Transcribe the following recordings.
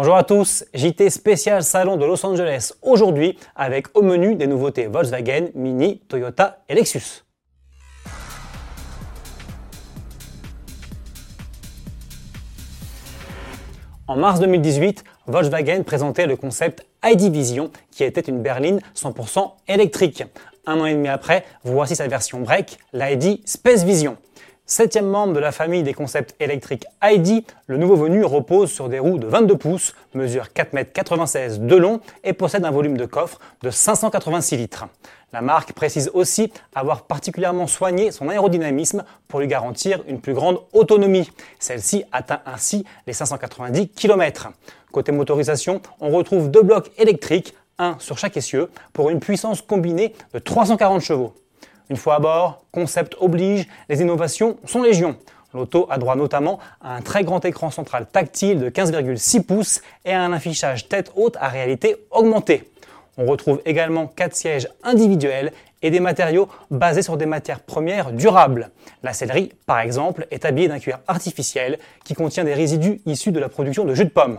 Bonjour à tous, JT spécial salon de Los Angeles aujourd'hui avec au menu des nouveautés Volkswagen, Mini, Toyota et Lexus. En mars 2018, Volkswagen présentait le concept ID Vision qui était une berline 100% électrique. Un an et demi après, voici sa version break, l'ID Space Vision. Septième membre de la famille des concepts électriques ID, le nouveau venu repose sur des roues de 22 pouces, mesure 4,96 m de long et possède un volume de coffre de 586 litres. La marque précise aussi avoir particulièrement soigné son aérodynamisme pour lui garantir une plus grande autonomie. Celle-ci atteint ainsi les 590 km. Côté motorisation, on retrouve deux blocs électriques, un sur chaque essieu, pour une puissance combinée de 340 chevaux. Une fois à bord, concept oblige, les innovations sont légion. L'auto a droit notamment à un très grand écran central tactile de 15,6 pouces et à un affichage tête haute à réalité augmentée. On retrouve également 4 sièges individuels et des matériaux basés sur des matières premières durables. La sellerie, par exemple, est habillée d'un cuir artificiel qui contient des résidus issus de la production de jus de pomme.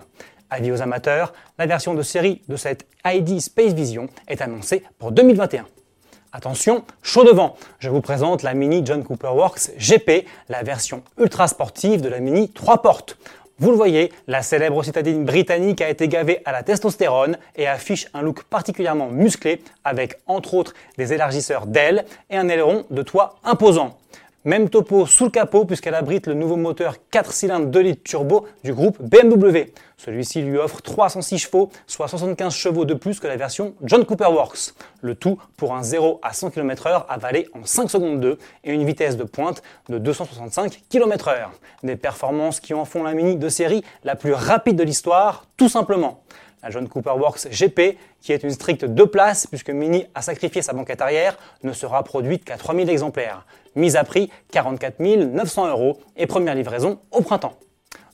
Avis aux amateurs, la version de série de cette ID Space Vision est annoncée pour 2021. Attention, chaud devant, je vous présente la Mini John Cooper Works GP, la version ultra sportive de la Mini 3 portes. Vous le voyez, la célèbre citadine britannique a été gavée à la testostérone et affiche un look particulièrement musclé avec entre autres des élargisseurs d'ailes et un aileron de toit imposant. Même topo sous le capot puisqu'elle abrite le nouveau moteur 4 cylindres 2 litres turbo du groupe BMW. Celui-ci lui offre 306 chevaux, soit 75 chevaux de plus que la version John Cooper Works. Le tout pour un 0 à 100 km/h avalé en 5 secondes 2 et une vitesse de pointe de 265 km/h. Des performances qui en font la Mini de série la plus rapide de l'histoire, tout simplement. La John Cooper Works GP, qui est une stricte deux places puisque Mini a sacrifié sa banquette arrière, ne sera produite qu'à 3000 exemplaires. Mise à prix 44 900 euros et première livraison au printemps.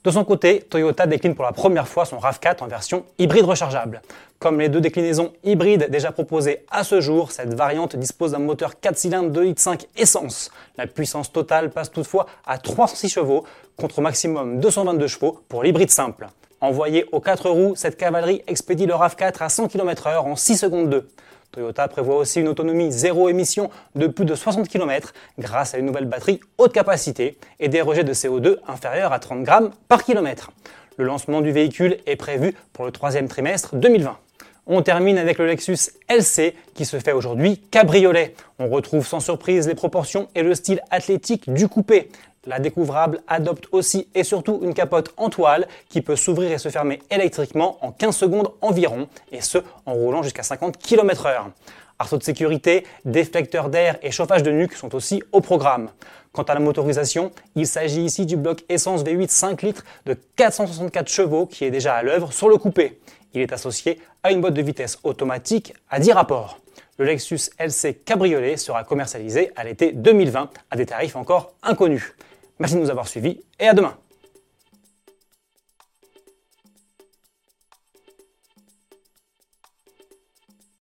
De son côté, Toyota décline pour la première fois son RAV4 en version hybride rechargeable. Comme les deux déclinaisons hybrides déjà proposées à ce jour, cette variante dispose d'un moteur 4 cylindres 2 litres 5 essence. La puissance totale passe toutefois à 306 chevaux contre maximum 222 chevaux pour l'hybride simple. Envoyé aux 4 roues, cette cavalerie expédie le RAV4 à 100 km/h en 6 secondes 2. Toyota prévoit aussi une autonomie zéro émission de plus de 60 km grâce à une nouvelle batterie haute capacité et des rejets de CO2 inférieurs à 30 grammes par kilomètre. Le lancement du véhicule est prévu pour le troisième trimestre 2020. On termine avec le Lexus LC qui se fait aujourd'hui cabriolet. On retrouve sans surprise les proportions et le style athlétique du coupé. La découvrable adopte aussi et surtout une capote en toile qui peut s'ouvrir et se fermer électriquement en 15 secondes environ, et ce en roulant jusqu'à 50 km/h. Arceau de sécurité, déflecteur d'air et chauffage de nuque sont aussi au programme. Quant à la motorisation, il s'agit ici du bloc essence V8 5 litres de 464 chevaux qui est déjà à l'œuvre sur le coupé. Il est associé à une boîte de vitesse automatique à 10 rapports. Le Lexus LC Cabriolet sera commercialisé à l'été 2020 à des tarifs encore inconnus. Merci de nous avoir suivis et à demain